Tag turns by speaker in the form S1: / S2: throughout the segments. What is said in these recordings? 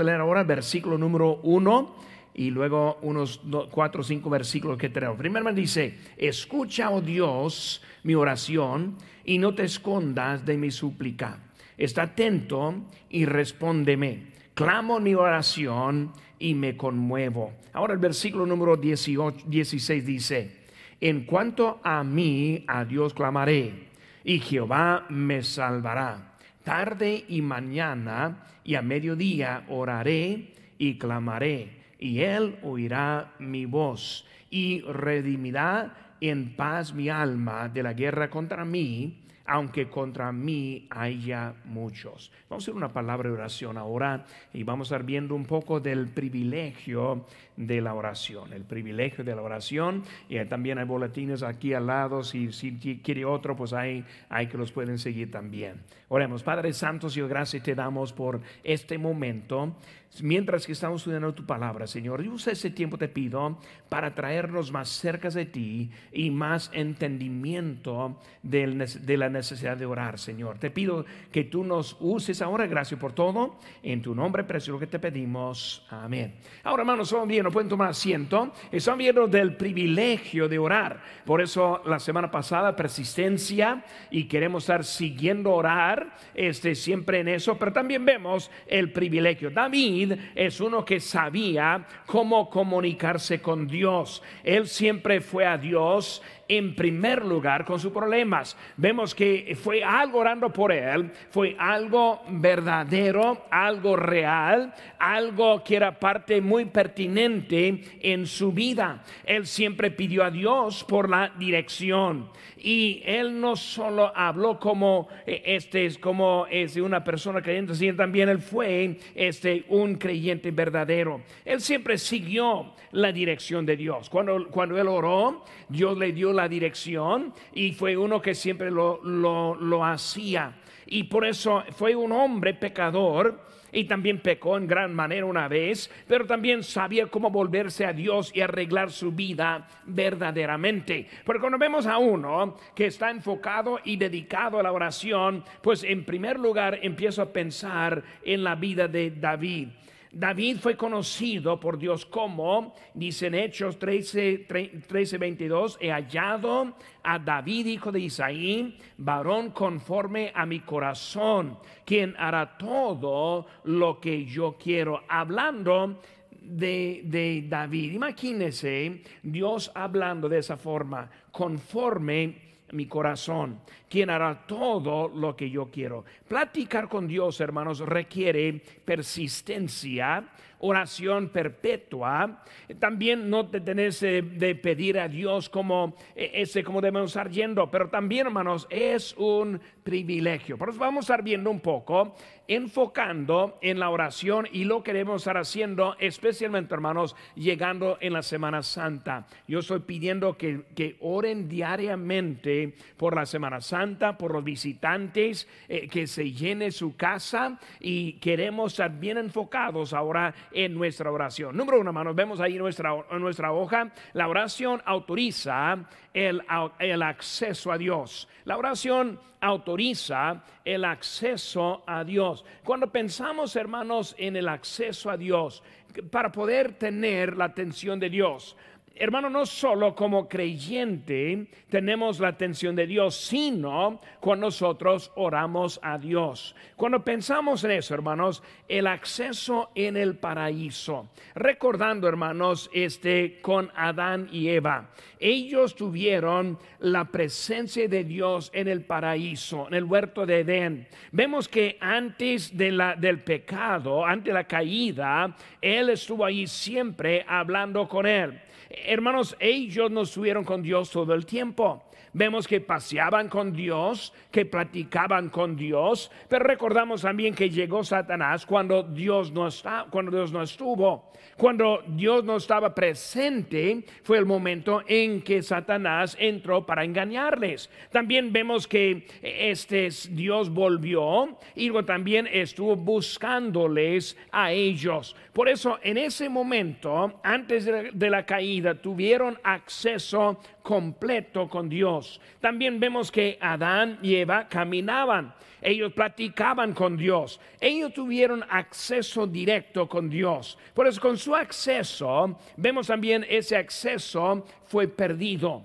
S1: a leer ahora versículo número uno y luego unos cuatro o cinco versículos que tenemos. Primero dice, escucha, oh Dios, mi oración y no te escondas de mi súplica. Está atento y respóndeme. Clamo mi oración y me conmuevo. Ahora el versículo número 18, 16 dice, en cuanto a mí, a Dios clamaré y Jehová me salvará. Tarde y mañana y a mediodía oraré y clamaré, y él oirá mi voz y redimirá en paz mi alma de la guerra contra mí aunque contra mí haya muchos. Vamos a hacer una palabra de oración ahora y vamos a estar viendo un poco del privilegio de la oración, el privilegio de la oración. Y también hay boletines aquí al lado, si, si quiere otro, pues hay, hay que los pueden seguir también. Oremos, Padre Santo, Señor, gracias te damos por este momento mientras que estamos estudiando tu palabra, Señor. Y usa ese tiempo, te pido, para traernos más cerca de ti y más entendimiento de la necesidad de orar, Señor. Te pido que tú nos uses ahora, gracias por todo. En tu nombre precioso que te pedimos. Amén. Ahora, hermanos, son bien, no pueden tomar asiento. Están viendo del privilegio de orar. Por eso, la semana pasada, persistencia y queremos estar siguiendo orar, este, siempre en eso, pero también vemos el privilegio. David es uno que sabía cómo comunicarse con Dios. Él siempre fue a Dios en primer lugar con sus problemas. Vemos que fue algo orando por él, fue algo verdadero, algo real, algo que era parte muy pertinente en su vida. Él siempre pidió a Dios por la dirección y él no solo habló como eh, este es como es una persona creyente, sino también él fue este un creyente verdadero. Él siempre siguió la dirección de Dios. Cuando, cuando él oró, Dios le dio la dirección y fue uno que siempre lo, lo, hacía. Y por eso fue un hombre pecador y también pecó en gran manera una vez, pero también sabía cómo volverse a Dios y arreglar su vida verdaderamente. Porque cuando vemos a uno que está enfocado y dedicado a la oración, pues en primer lugar empiezo a pensar en la vida de David. David fue conocido por Dios como, dicen Hechos 13, 13, 22, he hallado a David, hijo de Isaí, varón conforme a mi corazón, quien hará todo lo que yo quiero. Hablando de, de David, imagínese Dios hablando de esa forma, conforme mi corazón, quien hará todo lo que yo quiero. Platicar con Dios, hermanos, requiere persistencia, oración perpetua, también no detenerse de pedir a Dios como e, ese como debemos estar yendo, pero también hermanos es un privilegio. Por eso vamos a estar viendo un poco, enfocando en la oración y lo queremos estar haciendo, especialmente hermanos, llegando en la Semana Santa. Yo estoy pidiendo que, que oren diariamente por la Semana Santa, por los visitantes, eh, que se llene su casa y queremos estar bien enfocados ahora en nuestra oración. Número uno, hermanos, vemos ahí nuestra, nuestra hoja, la oración autoriza el, el acceso a Dios. La oración autoriza el acceso a Dios. Cuando pensamos, hermanos, en el acceso a Dios, para poder tener la atención de Dios, hermano, no solo como creyente tenemos la atención de Dios, sino cuando nosotros oramos a Dios. Cuando pensamos en eso, hermanos, el acceso en el paraíso. Recordando, hermanos, este con Adán y Eva. Ellos tuvieron la presencia de Dios en el paraíso, en el huerto de Edén. Vemos que antes del pecado, antes la caída, Él estuvo ahí siempre hablando con Él. Hermanos, ellos no estuvieron con Dios todo el tiempo. Vemos que paseaban con Dios, que platicaban con Dios, pero recordamos también que llegó Satanás cuando Dios no está, cuando Dios no estuvo. Cuando Dios no estaba presente, fue el momento en que Satanás entró para engañarles. También vemos que este Dios volvió y también estuvo buscándoles a ellos. Por eso, en ese momento, antes de la caída, tuvieron acceso completo con Dios. También vemos que Adán y Eva caminaban, ellos platicaban con Dios, ellos tuvieron acceso directo con Dios. Por eso con su acceso, vemos también ese acceso fue perdido.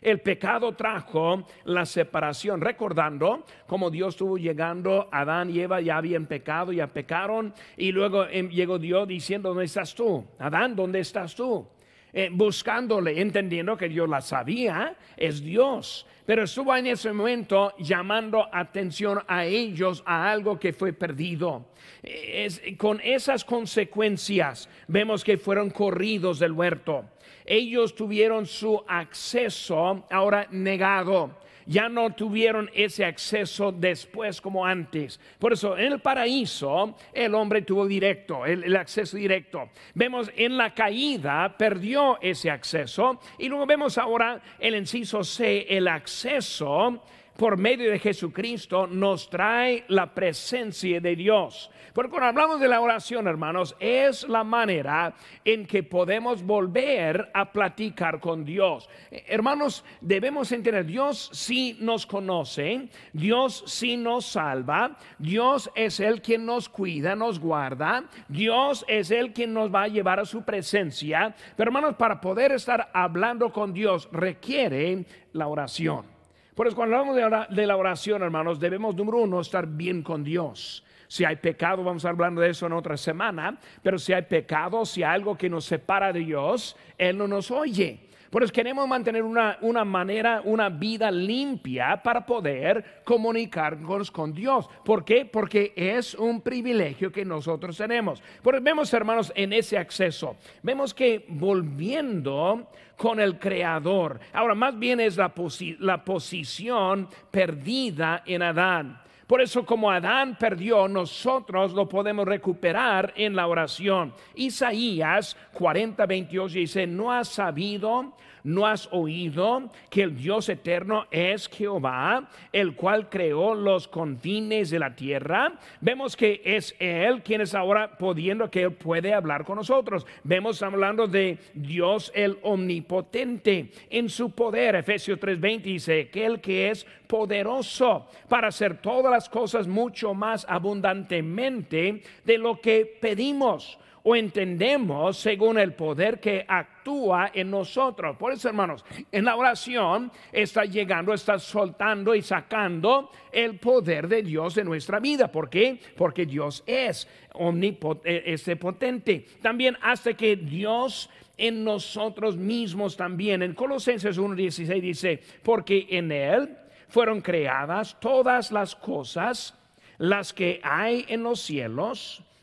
S1: El pecado trajo la separación, recordando cómo Dios estuvo llegando, Adán y Eva ya habían pecado, ya pecaron, y luego em, llegó Dios diciendo, ¿dónde estás tú? Adán, ¿dónde estás tú? Eh, buscándole, entendiendo que Dios la sabía, es Dios. Pero estuvo en ese momento llamando atención a ellos a algo que fue perdido. Es, con esas consecuencias vemos que fueron corridos del huerto ellos tuvieron su acceso ahora negado. Ya no tuvieron ese acceso después como antes. Por eso en el paraíso el hombre tuvo directo, el, acceso directo. Vemos en la caída perdió ese acceso. Y luego vemos ahora el inciso C, el acceso por medio de Jesucristo nos trae la presencia de Dios. Porque cuando hablamos de la oración, hermanos, es la manera en que podemos volver a platicar con Dios. Hermanos, debemos entender, Dios sí nos conoce, Dios sí nos salva, Dios es el quien nos cuida, nos guarda, Dios es el quien nos va a llevar a su presencia. Pero hermanos, para poder estar hablando con Dios requiere la oración. Por eso cuando hablamos de la oración, hermanos, debemos, número uno, estar bien con Dios. Si hay pecado, vamos a hablar de eso en otra semana, pero si hay pecado, si hay algo que nos separa de Dios, Él no nos oye. Por eso queremos mantener una, una, manera, una vida limpia para poder comunicarnos con Dios. ¿Por qué? Porque es un privilegio que nosotros tenemos. Por vemos, hermanos, en ese acceso, vemos que volviendo con el Creador. Ahora, más bien es la, la posición perdida en Adán. Por eso como Adán perdió, nosotros lo podemos recuperar en la oración. Isaías 40, 28 dice, no has sabido ¿No has oído que el Dios eterno es Jehová, el cual creó los confines de la tierra? Vemos que es Él quien es ahora pudiendo que Él puede hablar con nosotros. Vemos hablando de Dios el omnipotente en su poder. Efesios 3:20 dice que el que es poderoso para hacer todas las cosas mucho más abundantemente de lo que pedimos o entendemos según el poder que actúa en nosotros. Por eso, hermanos, en la oración está llegando, está soltando y sacando el poder de Dios de nuestra vida. ¿Por qué? Porque Dios es omnipotente. potente. También hace que Dios en nosotros mismos también. En Colosenses 1.16 dice, porque en Él fueron creadas todas las cosas, las que hay en los cielos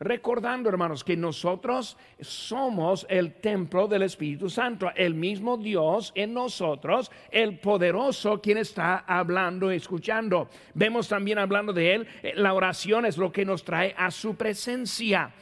S1: recordando, hermanos, que nosotros somos el templo del Espíritu Santo, el mismo Dios en nosotros, el poderoso quien está hablando, escuchando. Vemos también hablando de Él, eh, la oración es lo que nos trae a su presencia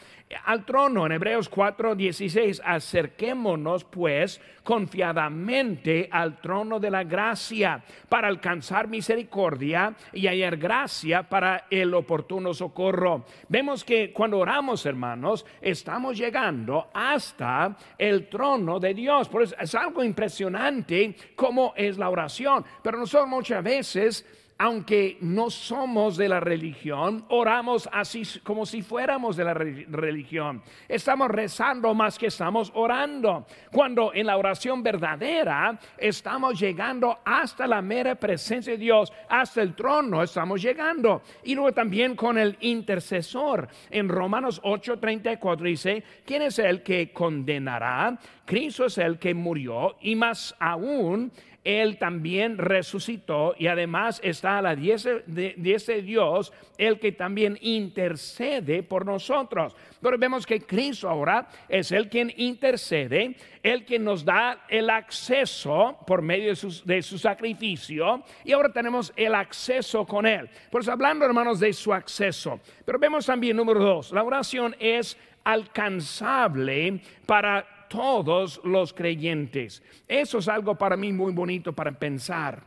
S1: al trono. En Hebreos 4:16, acerquémonos pues confiadamente al trono de la gracia para alcanzar misericordia y hallar gracia para el oportuno socorro. Vemos que cuando oramos, hermanos, estamos llegando hasta el trono de Dios. Por eso es algo impresionante cómo es la oración, pero nosotros muchas veces aunque no somos de la religión, oramos así como si fuéramos de la religión. Estamos rezando más que estamos orando. Cuando en la oración verdadera estamos llegando hasta la mera presencia de Dios, hasta el trono estamos llegando. Y luego también con el intercesor. En Romanos 8:34 dice, ¿quién es el que condenará? Cristo es el que murió y más aún él también resucitó y además está a la diestra de, ese Dios, el que también intercede por nosotros. Pero vemos que Cristo ahora es el quien intercede, el que nos da el acceso por medio de, de su sacrificio y ahora tenemos el acceso con Él. Por eso hablando hermanos de su acceso, pero vemos también número dos, la oración es alcanzable para todos los creyentes. Eso es algo para mí muy bonito para pensar.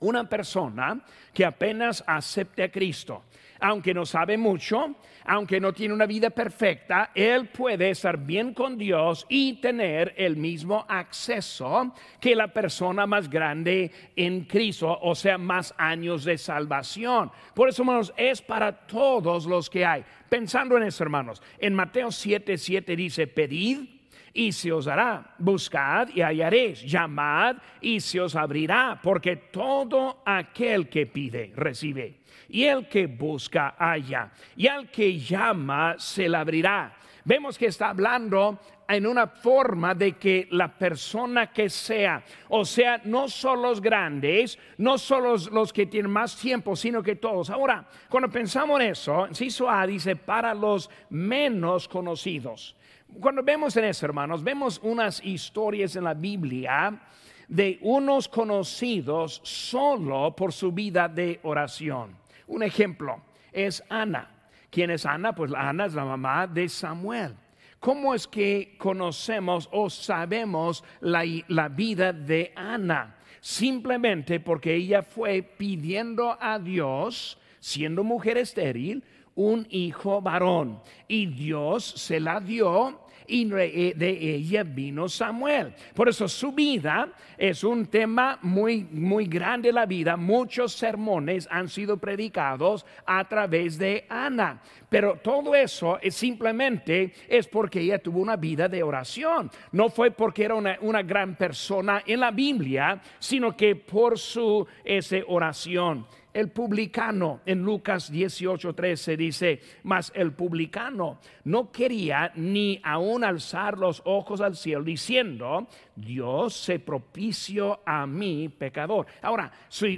S1: Una persona que apenas acepte a Cristo, aunque no sabe mucho, aunque no tiene una vida perfecta, él puede estar bien con Dios y tener el mismo acceso que la persona más grande en Cristo, o sea, más años de salvación. Por eso, hermanos, es para todos los que hay. Pensando en eso, hermanos, en Mateo 7, 7 dice, pedid y se os hará. Buscad y hallaréis. Llamad y se os abrirá, porque todo aquel que pide, recibe y el que busca halla, y al que llama se le abrirá. Vemos que está hablando en una forma de que la persona que sea, o sea, no solo los grandes, no solo los, que tienen más tiempo, sino que todos. Ahora, cuando pensamos en eso, Ciso A dice para los menos conocidos. Cuando vemos en eso, hermanos, vemos unas historias en la Biblia de unos conocidos solo por su vida de oración. Un ejemplo es Ana. ¿Quién es Ana? Pues Ana es la mamá de Samuel. ¿Cómo es que conocemos o sabemos la, la vida de Ana? Simplemente porque ella fue pidiendo a Dios, siendo mujer estéril, un hijo varón. Y Dios se la dio y de ella vino Samuel. Por eso su vida es un tema muy, muy grande la vida. Muchos sermones han sido predicados a través de Ana. Pero todo eso es simplemente es porque ella tuvo una vida de oración. No fue porque era una, una gran persona en la Biblia, sino que por su esa oración el publicano en Lucas 18:13 dice, mas el publicano no quería ni aún alzar los ojos al cielo diciendo, Dios se propició a mí pecador. Ahora,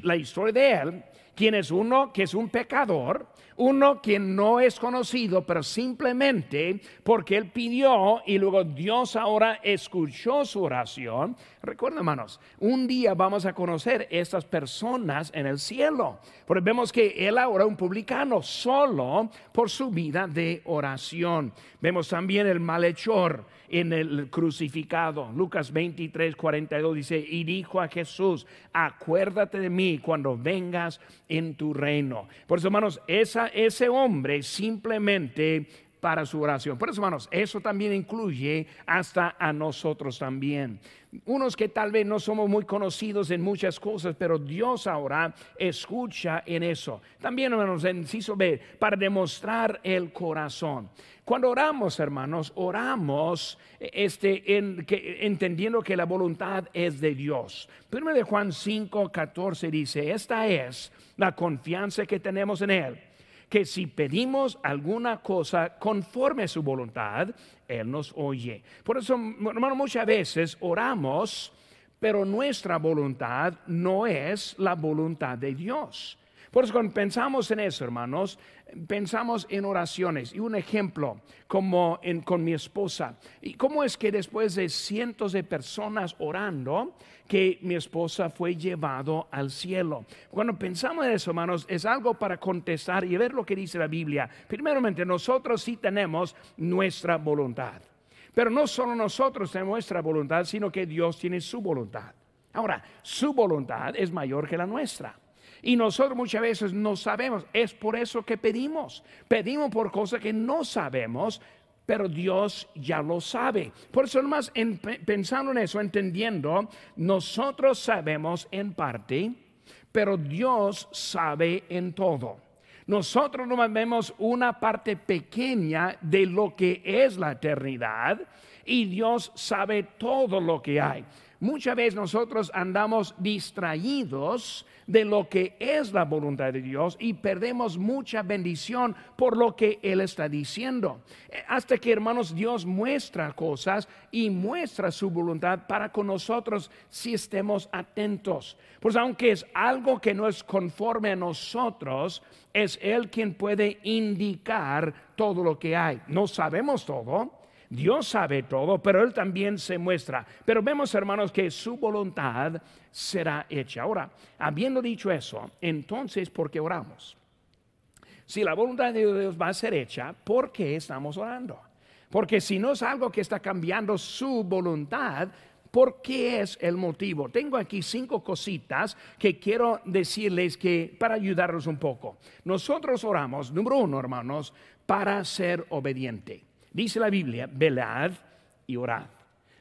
S1: la historia de él, quien es uno que es un pecador, uno que no es conocido, pero simplemente porque él pidió y luego Dios ahora escuchó su oración. Recuerda, hermanos, un día vamos a conocer estas personas en el cielo. Porque vemos que él ahora un publicano solo por su vida de oración. Vemos también el malhechor en el crucificado. Lucas 23, 42 dice, y dijo a Jesús, acuérdate de mí cuando vengas en tu reino. Por eso, hermanos, esa, ese hombre simplemente para su oración. Por eso, hermanos, eso también incluye hasta a nosotros también. Unos que tal vez no somos muy conocidos en muchas cosas, pero Dios ahora escucha en eso. También, hermanos, en inciso B, para demostrar el corazón. Cuando oramos, hermanos, oramos este, entendiendo que la voluntad es de Dios. Primero de Juan 5, 14 dice, esta es la confianza que tenemos en Él que si pedimos alguna cosa conforme a su voluntad, Él nos oye. Por eso, hermano, muchas veces oramos, pero nuestra voluntad no es la voluntad de Dios. Por eso cuando pensamos en eso, hermanos, pensamos en oraciones. Y un ejemplo, como con mi esposa. ¿Y cómo es que después de cientos de personas orando, que mi esposa fue llevado al cielo? Cuando pensamos en eso, hermanos, es algo para contestar y ver lo que dice la Biblia. Primeramente, nosotros sí tenemos nuestra voluntad. Pero no solo nosotros tenemos nuestra voluntad, sino que Dios tiene su voluntad. Ahora, su voluntad es mayor que la nuestra. Y nosotros muchas veces no sabemos. Es por eso que pedimos. Pedimos por cosas que no sabemos, pero Dios ya lo sabe. Por eso nomás pensando en eso, entendiendo, nosotros sabemos en parte, pero Dios sabe en todo. Nosotros nomás vemos una parte pequeña de lo que es la eternidad y Dios sabe todo lo que hay. Muchas veces nosotros andamos distraídos de lo que es la voluntad de Dios y perdemos mucha bendición por lo que Él está diciendo. Eh, hasta que, hermanos, Dios muestra cosas y muestra su voluntad para con nosotros si estemos atentos. Pues aunque es algo que no es conforme a nosotros, es Él quien puede indicar todo lo que hay. No sabemos todo Dios sabe todo, pero Él también se muestra. Pero vemos, hermanos, que su voluntad será hecha. Ahora, habiendo dicho eso, entonces, ¿por qué oramos? Si la voluntad de Dios va a ser hecha, ¿por qué estamos orando? Porque si no es algo que está cambiando su voluntad, ¿por qué es el motivo? Tengo aquí cinco cositas que quiero decirles que para ayudarlos un poco. Nosotros oramos, número uno, hermanos, para ser obediente. Dice la Biblia, velad y orad.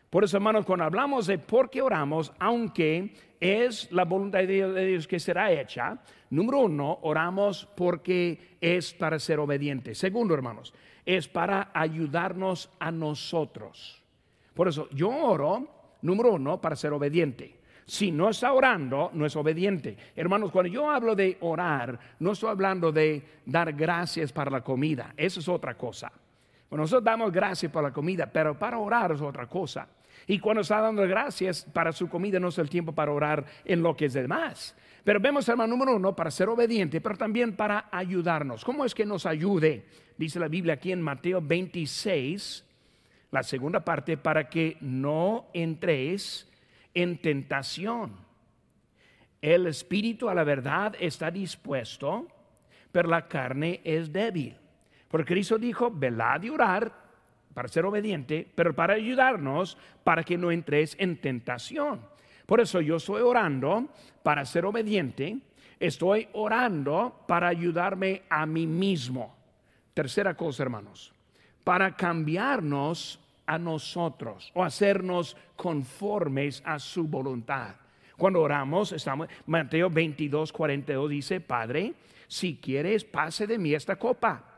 S1: Por eso, hermanos, cuando hablamos de por qué oramos, aunque es la voluntad de Dios, que será hecha, número uno, oramos porque es para ser obediente. Segundo, hermanos, es para ayudarnos a nosotros. Por eso, yo oro, número uno, para ser obediente. Si no está orando, no es obediente. Hermanos, cuando yo hablo de orar, no estoy hablando de dar gracias para la comida. Eso es otra cosa. Bueno, nosotros damos gracias por la comida, pero para orar es otra cosa. Y cuando está dando gracias para su comida, no es el tiempo para orar en lo que es demás. Pero vemos, hermano, número uno, para ser obediente, pero también para ayudarnos. ¿Cómo es que nos ayude? Dice la Biblia aquí en Mateo 26, la segunda parte, para que no entréis en tentación. El espíritu a la verdad está dispuesto, pero la carne es débil. Porque Cristo dijo, velad y orar para ser obediente, pero para ayudarnos para que no entres en tentación. Por eso yo estoy orando para ser obediente, estoy orando para ayudarme a mí mismo. Tercera cosa, hermanos, para cambiarnos a nosotros o hacernos conformes a su voluntad. Cuando oramos, estamos, Mateo 22, 42 dice, Padre, si quieres, pase de mí esta copa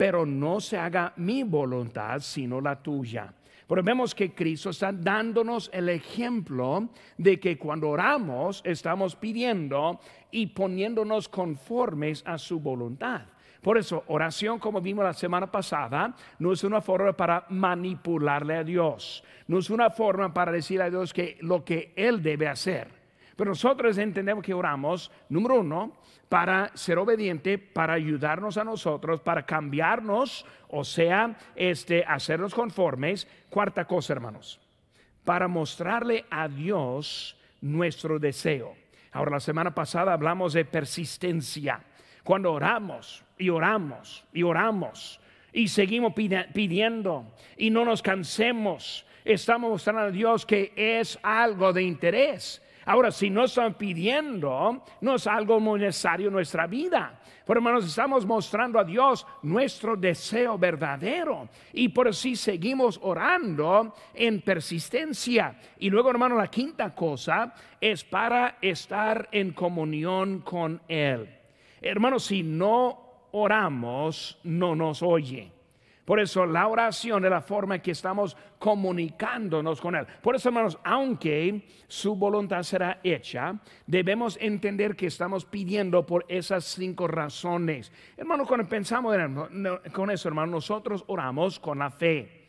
S1: pero no se haga mi voluntad, sino la tuya. Pero vemos que Cristo está dándonos el ejemplo de que cuando oramos estamos pidiendo y poniéndonos conformes a su voluntad. Por eso, oración, como vimos la semana pasada, no es una forma para manipularle a Dios, no es una forma para decirle a Dios que lo que Él debe hacer. Pero nosotros entendemos que oramos, número uno, para ser obediente, para ayudarnos a nosotros, para cambiarnos, o sea, este, hacernos conformes. Cuarta cosa, hermanos, para mostrarle a Dios nuestro deseo. Ahora, la semana pasada hablamos de persistencia. Cuando oramos y oramos y oramos y seguimos pidiendo y no nos cansemos, estamos mostrando a Dios que es algo de interés Ahora, si no están pidiendo, no es algo muy necesario en nuestra vida. Pero hermanos, estamos mostrando a Dios nuestro deseo verdadero. Y por así seguimos orando en persistencia. Y luego, hermano, la quinta cosa es para estar en comunión con Él. Hermanos, si no oramos, no nos oye. Por eso la oración es la forma en que estamos comunicándonos con Él. Por eso, hermanos, aunque su voluntad será hecha, debemos entender que estamos pidiendo por esas cinco razones. Hermanos, cuando pensamos con eso, hermanos, nosotros oramos con la fe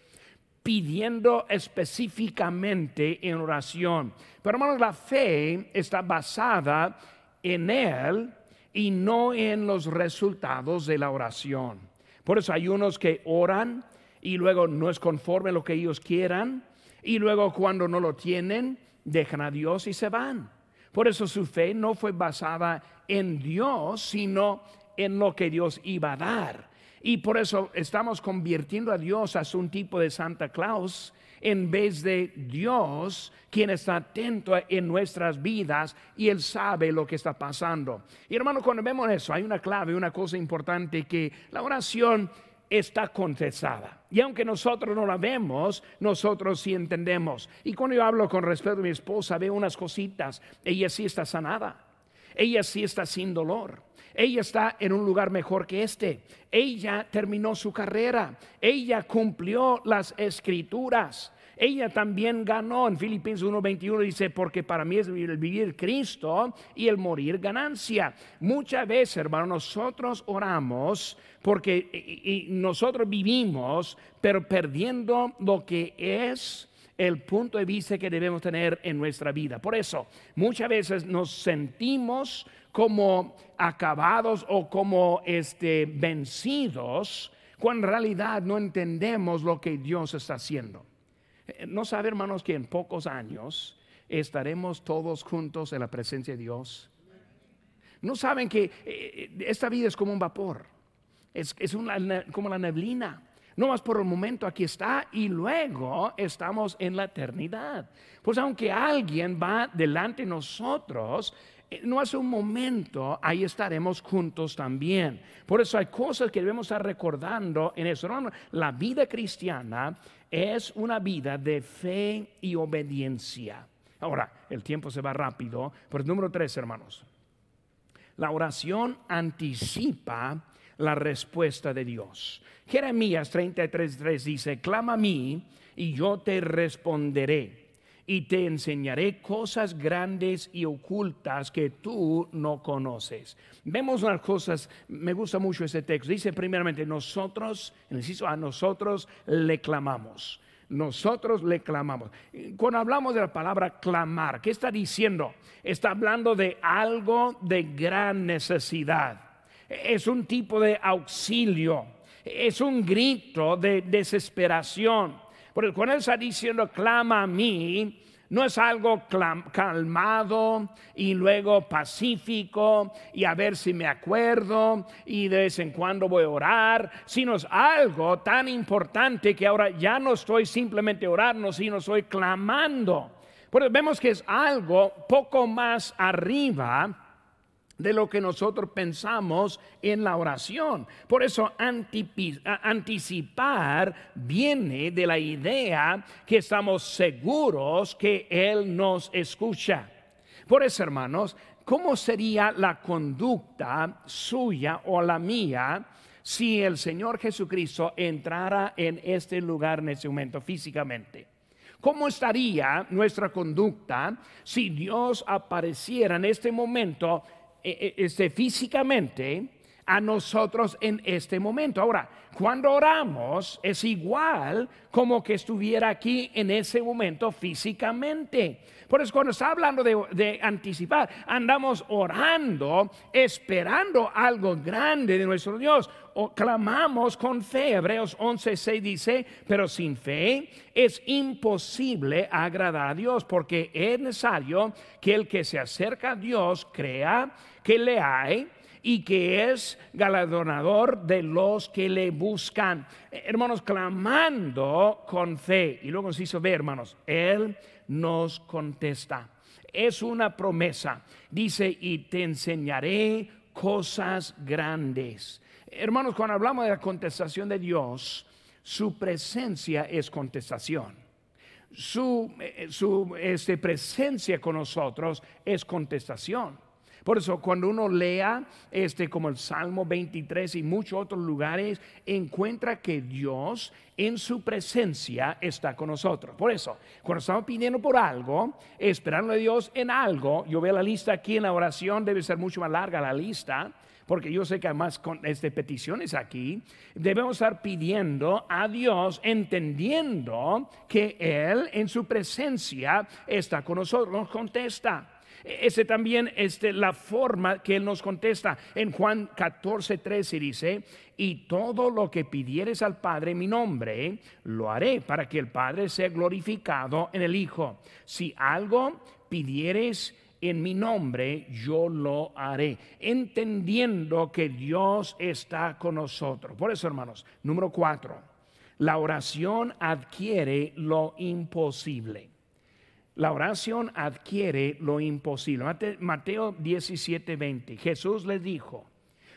S1: pidiendo específicamente en oración. Pero hermanos, la fe está basada en Él y no en los resultados de la oración. Por eso hay unos que oran y luego no es conforme a lo que ellos quieran y luego cuando no lo tienen dejan a Dios y se van. Por eso su fe no fue basada en Dios, sino en lo que Dios iba a dar. Y por eso estamos convirtiendo a Dios a un tipo de Santa Claus en vez de Dios, quien está atento en nuestras vidas y Él sabe lo que está pasando. Y hermano, cuando vemos eso, hay una clave, una cosa importante que la oración está contestada. Y aunque nosotros no la vemos, nosotros sí entendemos. Y cuando yo hablo con respeto a mi esposa, veo unas cositas. Ella sí está sanada. Ella sí está sin dolor. Ella está en un lugar mejor que este. Ella terminó su carrera. Ella cumplió las escrituras. Ella también ganó. En Filipenses 1:21 dice, porque para mí es el vivir Cristo y el morir ganancia. Muchas veces, hermano, nosotros oramos porque nosotros vivimos, pero perdiendo lo que es el punto de vista que debemos tener en nuestra vida. Por eso, muchas veces nos sentimos como acabados o como este, vencidos, cuando en realidad no entendemos lo que Dios está haciendo. Eh, no sabe, hermanos, que en pocos años estaremos todos juntos en la presencia de Dios. No saben que eh, esta vida es como un vapor, es, como la neblina. No más por el momento aquí está y luego estamos en la eternidad. Pues aunque alguien va delante de nosotros, eh, no hace un momento, ahí estaremos juntos también. Por eso hay cosas que debemos estar recordando en eso. La vida cristiana es una vida de fe y obediencia. Ahora, el tiempo se va rápido. El número tres, hermanos. La oración anticipa la respuesta de Dios. Jeremías 33:3 dice, clama a mí y yo te responderé y te enseñaré cosas grandes y ocultas que tú no conoces. Vemos unas cosas, me gusta mucho ese texto. Dice primeramente, nosotros, a nosotros le clamamos. Nosotros le clamamos. Cuando hablamos de la palabra clamar, ¿qué está diciendo? Está hablando de algo de gran necesidad es un tipo de auxilio, es un grito de desesperación. Porque cuando él está diciendo clama a mí, no es algo calmado y luego pacífico y a ver si me acuerdo y de vez en cuando voy a orar, sino es algo tan importante que ahora ya no estoy simplemente orando, sino estoy clamando. Porque vemos que es algo poco más arriba de lo que nosotros pensamos en la oración. Por eso anticipar viene de la idea que estamos seguros que Él nos escucha. Por eso, hermanos, ¿cómo sería la conducta suya o la mía si el Señor Jesucristo entrara en este lugar en este momento físicamente? ¿Cómo estaría nuestra conducta si Dios apareciera en este momento este, físicamente a nosotros en este momento. Ahora, cuando oramos es igual como que estuviera aquí en ese momento físicamente. Por eso cuando está hablando de, anticipar, andamos orando, esperando algo grande de nuestro Dios. O clamamos con fe. Hebreos 11:6 dice, pero sin fe es imposible agradar a Dios, porque es necesario que el que se acerca a Dios crea que le hay y que es galardonador de los que le buscan. Hermanos, clamando con fe. Y luego se hizo ver, hermanos, Él nos contesta. Es una promesa. Dice, y te enseñaré cosas grandes. Hermanos, cuando hablamos de la contestación de Dios, su presencia es contestación. Su, eh, su este, presencia con nosotros es contestación. Por eso cuando uno lea este como el Salmo 23 y muchos otros lugares, encuentra que Dios en su presencia está con nosotros. Por eso, cuando estamos pidiendo por algo, esperando a Dios en algo, yo veo la lista aquí en la oración, debe ser mucho más larga la lista, porque yo sé que además con este, peticiones aquí, debemos estar pidiendo a Dios, entendiendo que Él en su presencia está con nosotros, nos contesta. Ese también es este, la forma que Él nos contesta. En Juan 14, 13 dice, y todo lo que pidieres al Padre en mi nombre, lo haré para que el Padre sea glorificado en el Hijo. Si algo pidieres en mi nombre, yo lo haré, entendiendo que Dios está con nosotros. Por eso, hermanos, número cuatro, la oración adquiere lo imposible. La oración adquiere lo imposible. Mateo 17, 20. Jesús les dijo,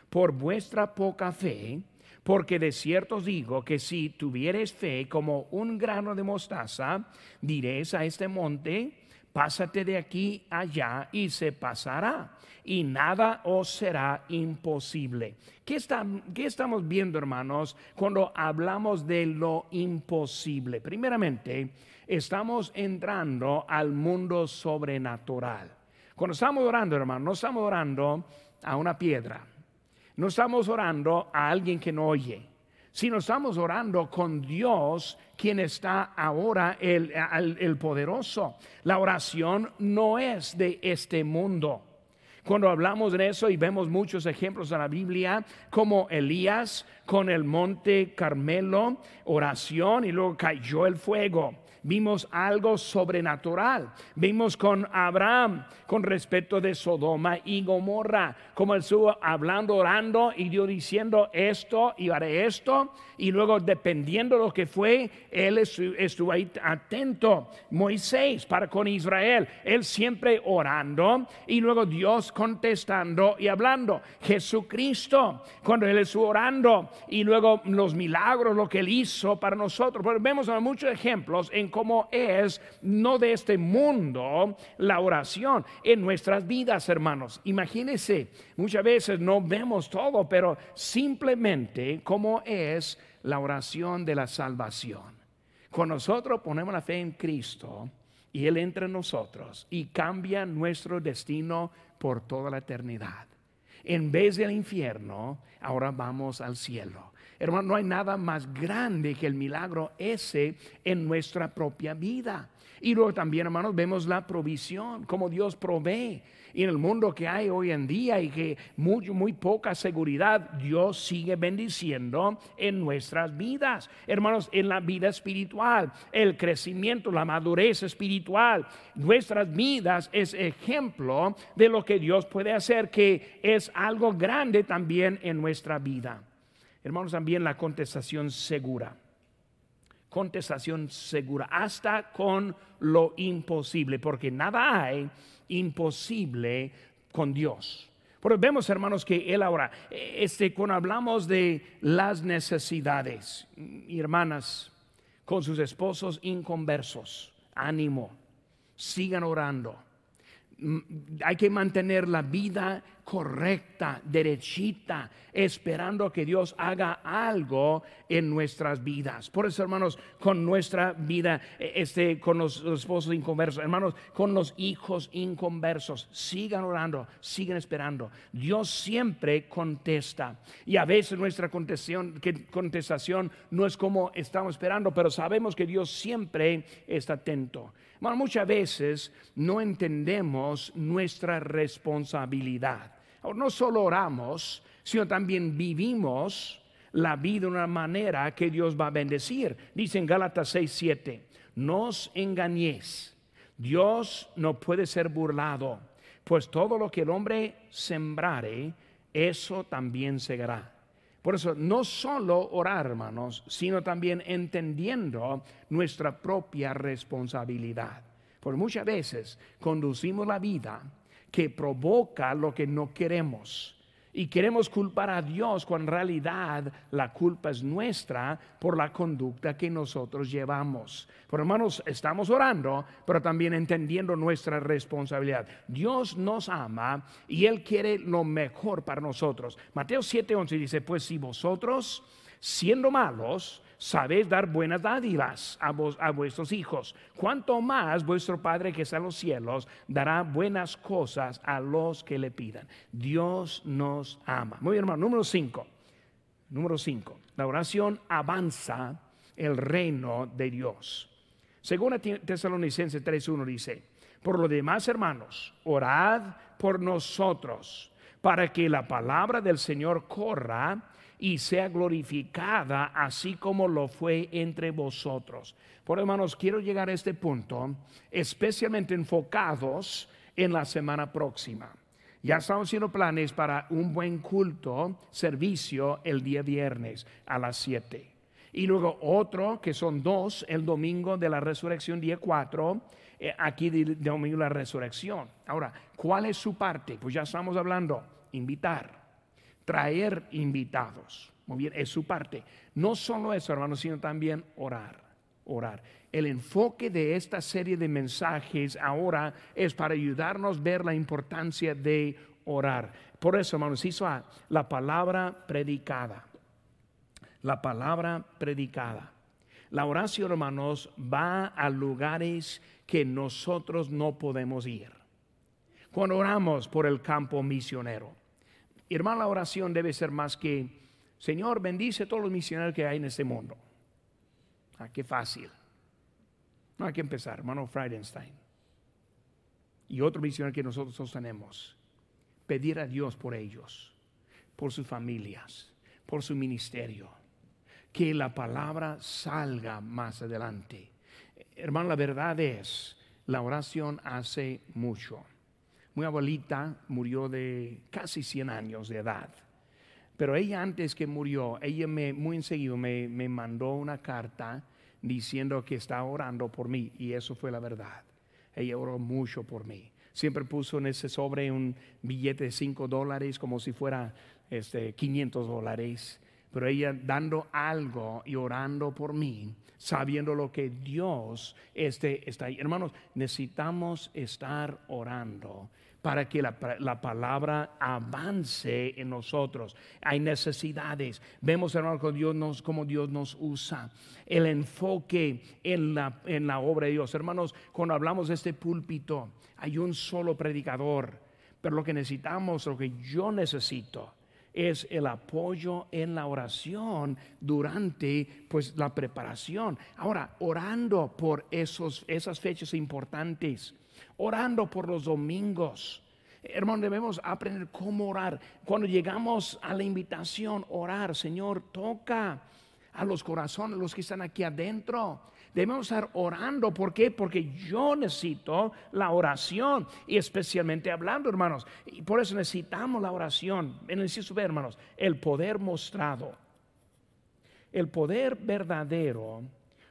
S1: por vuestra poca fe, porque de cierto os digo que si tuvieres fe como un grano de mostaza, diréis a este monte, pásate de aquí allá y se pasará, y nada os será imposible. ¿Qué, ¿Qué, estamos viendo, hermanos, cuando hablamos de lo imposible? Primeramente, estamos entrando al mundo sobrenatural. Cuando estamos orando, hermano, no estamos orando a una piedra, no estamos orando a alguien que no oye, sino estamos orando con Dios, quien está ahora el, el poderoso. La oración no es de este mundo. Cuando hablamos de eso y vemos muchos ejemplos en la Biblia, como Elías, con el monte Carmelo, oración y luego cayó el fuego vimos algo sobrenatural. Vimos con Abraham con respecto de Sodoma y Gomorra, como él estuvo hablando, orando y Dios diciendo esto y haré esto. Y luego dependiendo de lo que fue, él estuvo ahí atento. Moisés para con Israel, él siempre orando y luego Dios contestando y hablando. Jesucristo, cuando él estuvo orando y luego los milagros, lo que él hizo para nosotros. Vemos muchos ejemplos en cómo es no de este mundo la oración en nuestras vidas, hermanos. Imagínense, muchas veces no vemos todo, pero simplemente cómo es la oración de la salvación. Cuando nosotros ponemos la fe en Cristo y Él entra en nosotros y cambia nuestro destino por toda la eternidad. En vez del infierno, ahora vamos al cielo. Hermano, no hay nada más grande que el milagro ese en nuestra propia vida. Y luego también, hermanos, vemos la provisión, como Dios provee. Y en el mundo que hay hoy en día y que muy, muy poca seguridad, Dios sigue bendiciendo en nuestras vidas. Hermanos, en la vida espiritual, el crecimiento, la madurez espiritual, nuestras vidas es ejemplo de lo que Dios puede hacer, que es algo grande también en nuestra vida. Hermanos, también la contestación segura. Contestación segura, hasta con lo imposible, porque nada hay imposible con Dios. Pero vemos, hermanos, que Él ahora, este, cuando hablamos de las necesidades, hermanas, con sus esposos inconversos, ánimo, sigan orando hay que mantener la vida correcta, derechita, esperando que Dios haga algo en nuestras vidas. Por eso, hermanos, con nuestra vida, e, este, con los, esposos inconversos, hermanos, con los hijos inconversos, sigan orando, sigan esperando. Dios siempre contesta. Y a veces nuestra contestación, contestación no es como estamos esperando, pero sabemos que Dios siempre está atento muchas veces no entendemos nuestra responsabilidad. No solo oramos, sino también vivimos la vida de una manera que Dios va a bendecir. Dice en Gálatas 6, 7, no os engañéis, Dios no puede ser burlado, pues todo lo que el hombre sembrare, eso también segará. Por eso, no solo orar, hermanos, sino también entendiendo nuestra propia responsabilidad. Porque muchas veces conducimos la vida que provoca lo que no queremos y queremos culpar a Dios cuando en realidad la culpa es nuestra por la conducta que nosotros llevamos. Por hermanos, estamos orando, pero también entendiendo nuestra responsabilidad. Dios nos ama y Él quiere lo mejor para nosotros. Mateo 7:11 dice, pues si vosotros, siendo malos, sabéis dar buenas dádivas a, a vuestros hijos. Cuanto más vuestro Padre que está en los cielos dará buenas cosas a los que le pidan. Dios nos ama. Muy bien, hermano. Número 5. Número 5. La oración avanza el reino de Dios. Según Tesalonicenses 3.1 dice, por lo demás, hermanos, orad por nosotros para que la palabra del Señor corra y sea glorificada así como lo fue entre vosotros. Por hermanos, quiero llegar a este punto, especialmente enfocados en la semana próxima. Ya estamos haciendo planes para un buen culto, servicio el día viernes a las 7. Y luego otro, que son dos, el domingo de la resurrección, día 4, eh, aquí domingo de la resurrección. Ahora, ¿cuál es su parte? Pues ya estamos hablando, invitar traer invitados. Muy bien, es su parte. No solo eso, hermanos, sino también orar, orar. El enfoque de esta serie de mensajes ahora es para ayudarnos a ver la importancia de orar. Por eso, hermanos, hizo la palabra predicada. La palabra predicada. La oración, hermanos, va a lugares que nosotros no podemos ir. Cuando oramos por el campo misionero, hermano, la oración debe ser más que, Señor, bendice a todos los misioneros que hay en este mundo. Ah, qué fácil. No hay que empezar, hermano Friedenstein. Y otro misionero que nosotros sostenemos. Pedir a Dios por ellos, por sus familias, por su ministerio. Que la palabra salga más adelante. Hermano, la verdad es, la oración hace mucho. Mi abuelita murió de casi 100 años de edad. Pero ella antes que murió, ella me, muy enseguida me, me mandó una carta diciendo que estaba orando por mí y eso fue la verdad. Ella oró mucho por mí. Siempre puso en ese sobre un billete de 5 dólares como si fuera este, 500 dólares. Pero ella dando algo y orando por mí, sabiendo lo que Dios este, está ahí. Hermanos, necesitamos estar orando para que la, palabra avance en nosotros. Hay necesidades. Vemos, hermano, cómo Dios nos, Dios nos usa. El enfoque en la, en la obra de Dios. Hermanos, cuando hablamos de este púlpito, hay un solo predicador. Pero lo que necesitamos, lo que yo necesito, es el apoyo en la oración durante pues la preparación. Ahora, orando por esos, esas fechas importantes orando por los domingos. Hermano, debemos aprender cómo orar. Cuando llegamos a la invitación, orar, Señor, toca a los corazones, los que están aquí adentro. Debemos estar orando. ¿Por qué? Porque yo necesito la oración. Y especialmente hablando, hermanos. Y por eso necesitamos la oración. Necesito ver, hermanos, el poder mostrado. El poder verdadero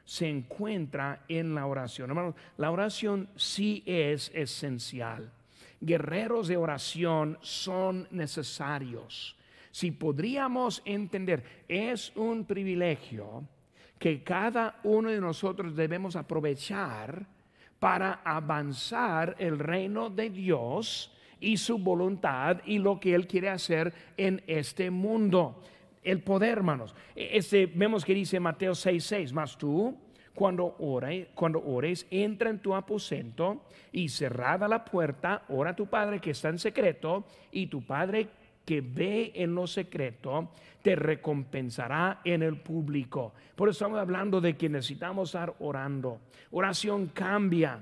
S1: se encuentra en la oración. Hermanos, la oración sí es esencial. Guerreros de oración son necesarios. Si podríamos entender, es un privilegio que cada uno de nosotros debemos aprovechar para avanzar el reino de Dios y su voluntad y lo que Él quiere hacer en este mundo el poder, hermanos. Este, vemos que dice Mateo 6:6, más tú, cuando, ore, cuando ores, entra en tu aposento y cerrada la puerta, ora a tu Padre que está en secreto, y tu Padre que ve en lo secreto, te recompensará en el público. Por eso estamos hablando de que necesitamos estar orando. Oración cambia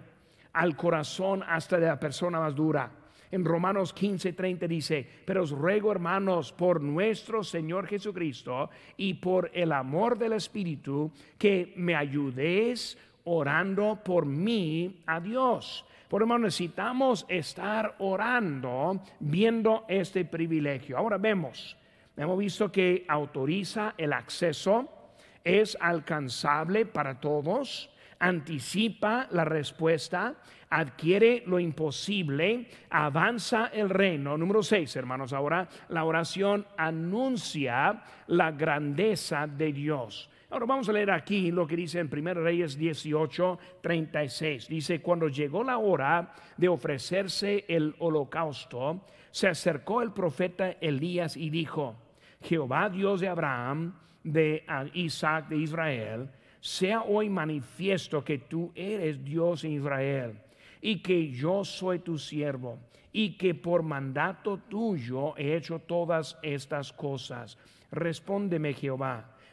S1: al corazón hasta de la persona más dura. En Romanos 15:30 dice, pero os ruego hermanos por nuestro Señor Jesucristo y por el amor del Espíritu, que me ayudéis orando por mí a Dios. Por hermano, necesitamos estar orando viendo este privilegio. Ahora vemos, hemos visto que autoriza el acceso, es alcanzable para todos, anticipa la respuesta, adquiere lo imposible, avanza el reino. Número 6, hermanos, ahora la oración anuncia la grandeza de Dios. Ahora vamos a leer aquí lo que dice en 1 Reyes 18, 36. Dice, cuando llegó la hora de ofrecerse el holocausto, se acercó el profeta Elías y dijo, Jehová Dios de Abraham, de Isaac, de Israel, sea hoy manifiesto que tú eres Dios en Israel y que yo soy tu siervo y que por mandato tuyo he hecho todas estas cosas. Respóndeme Jehová,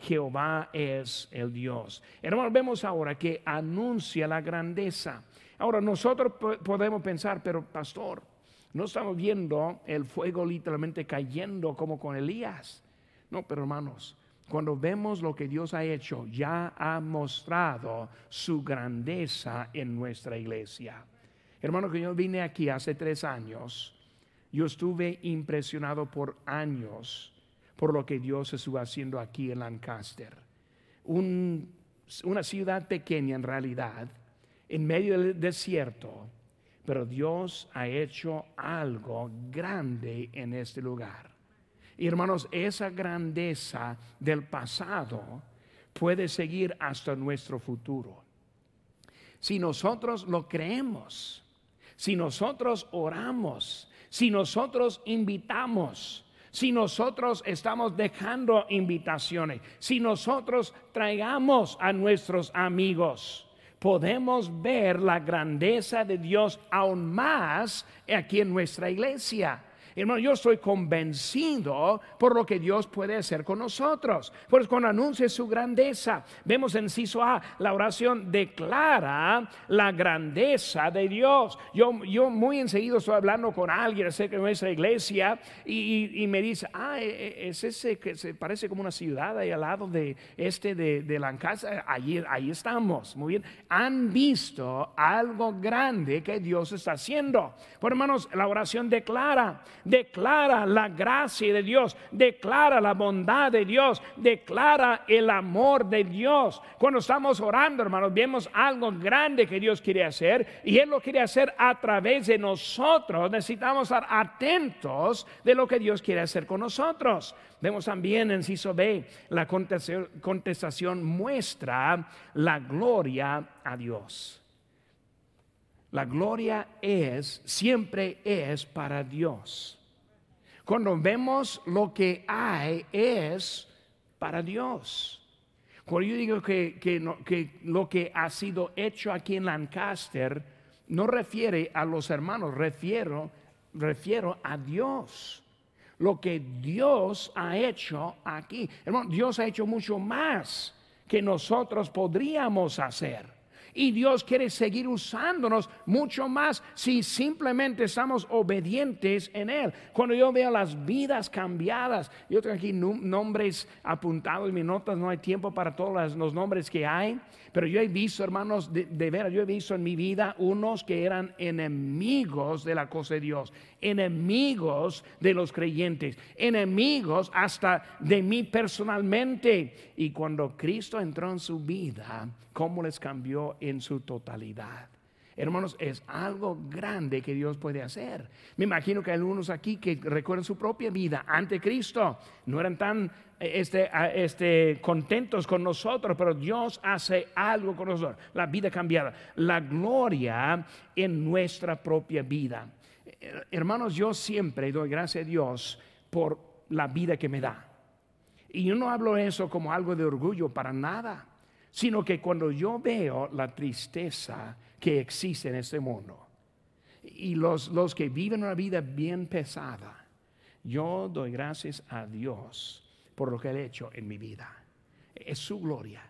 S1: Jehová es el Dios. Hermanos, vemos ahora que anuncia la grandeza. Ahora nosotros podemos pensar, pero pastor, no estamos viendo el fuego literalmente cayendo como con Elías. No, pero hermanos, cuando vemos lo que Dios ha hecho, ya ha mostrado su grandeza en nuestra iglesia. Hermano, que yo vine aquí hace tres años, yo estuve impresionado por años por lo que Dios estuvo haciendo aquí en Lancaster. una ciudad pequeña en realidad, en medio del desierto, pero Dios ha hecho algo grande en este lugar. Y hermanos, esa grandeza del pasado puede seguir hasta nuestro futuro. Si nosotros lo creemos, si nosotros oramos, si nosotros invitamos, si nosotros estamos dejando invitaciones, si nosotros traigamos a nuestros amigos, podemos ver la grandeza de Dios aún más aquí en nuestra iglesia. Hermano, yo estoy convencido por lo que Dios puede hacer con nosotros. Pues cuando anuncia su grandeza, vemos en Ciso A, la oración declara la grandeza de Dios. Yo, yo muy enseguida estoy hablando con alguien acerca de nuestra iglesia y, me dice, ah, e, e, es ese que se parece como una ciudad ahí al lado de este de, de Lancaster. Ahí, ahí estamos, muy bien. Han visto algo grande que Dios está haciendo. Por hermanos, la oración declara declara la gracia de Dios, declara la bondad de Dios, declara el amor de Dios. Cuando estamos orando, hermanos, vemos algo grande que Dios quiere hacer y Él lo quiere hacer a través de nosotros. Necesitamos estar atentos de lo que Dios quiere hacer con nosotros. Vemos también en Ciso B, la contestación muestra la gloria a Dios. La gloria es, siempre es para Dios. Cuando vemos lo que hay es para Dios. Cuando yo digo que, que, lo que ha sido hecho aquí en Lancaster no refiere a los hermanos, refiero, refiero a Dios. Lo que Dios ha hecho aquí. Hermano, Dios ha hecho mucho más que nosotros podríamos hacer. Y Dios quiere seguir usándonos mucho más si simplemente estamos obedientes en Él. Cuando yo veo las vidas cambiadas, yo tengo aquí nombres apuntados en mis notas, no hay tiempo para todos los nombres que hay, pero yo he visto, hermanos, de, de veras, yo he visto en mi vida unos que eran enemigos de la cosa de Dios, enemigos de los creyentes, enemigos hasta de mí personalmente. Y cuando Cristo entró en su vida, ¿cómo les cambió en su totalidad? Hermanos, es algo grande que Dios puede hacer. Me imagino que hay algunos aquí que recuerdan su propia vida ante Cristo. No eran tan eh, este, este, contentos con nosotros, pero Dios hace algo con nosotros. La vida cambiada. La gloria en nuestra propia vida. Hermanos, yo siempre doy gracias a Dios por la vida que me da. Y yo no hablo eso como algo de orgullo para nada, sino que cuando yo veo la tristeza que existe en este mundo y los, los que viven una vida bien pesada, yo doy gracias a Dios por lo que ha hecho en mi vida. Es su gloria.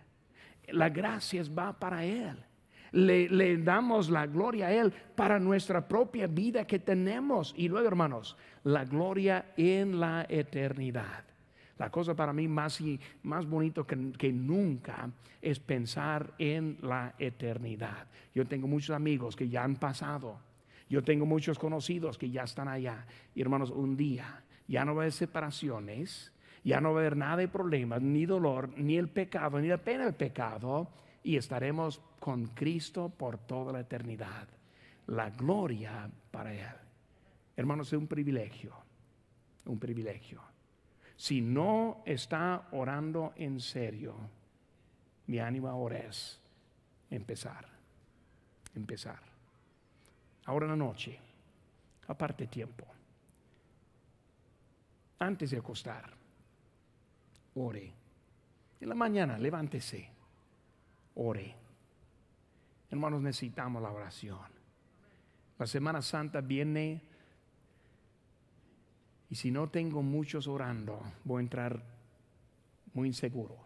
S1: La gracia va para Él le, damos la gloria a Él para nuestra propia vida que tenemos. Y luego, hermanos, la gloria en la eternidad. La cosa para mí más, más bonito que, que, nunca es pensar en la eternidad. Yo tengo muchos amigos que ya han pasado. Yo tengo muchos conocidos que ya están allá. Y hermanos, un día ya no va a haber separaciones, ya no va a haber nada de problemas, ni dolor, ni el pecado, ni la pena del pecado y estaremos con Cristo por toda la eternidad. La gloria para Él. Hermanos, es un privilegio, un privilegio. Si no está orando en serio, mi ánimo ahora es empezar, empezar. Ahora en la noche, aparte tiempo, antes de acostar, ore. En la mañana, levántese ore. Hermanos, necesitamos la oración. La Semana Santa viene y si no tengo muchos orando, voy a entrar muy inseguro.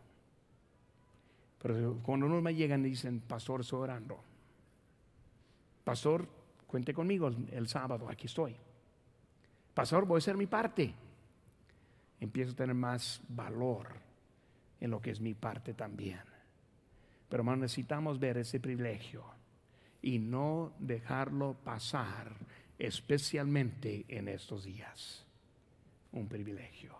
S1: Pero cuando uno me llegan y dicen, pastor, estoy orando. Pastor, cuente conmigo el, sábado, aquí estoy. Pastor, voy a hacer mi parte. Empiezo a tener más valor en lo que es mi parte también. Pero hermano, necesitamos ver ese privilegio y no dejarlo pasar, especialmente en estos días. Un privilegio.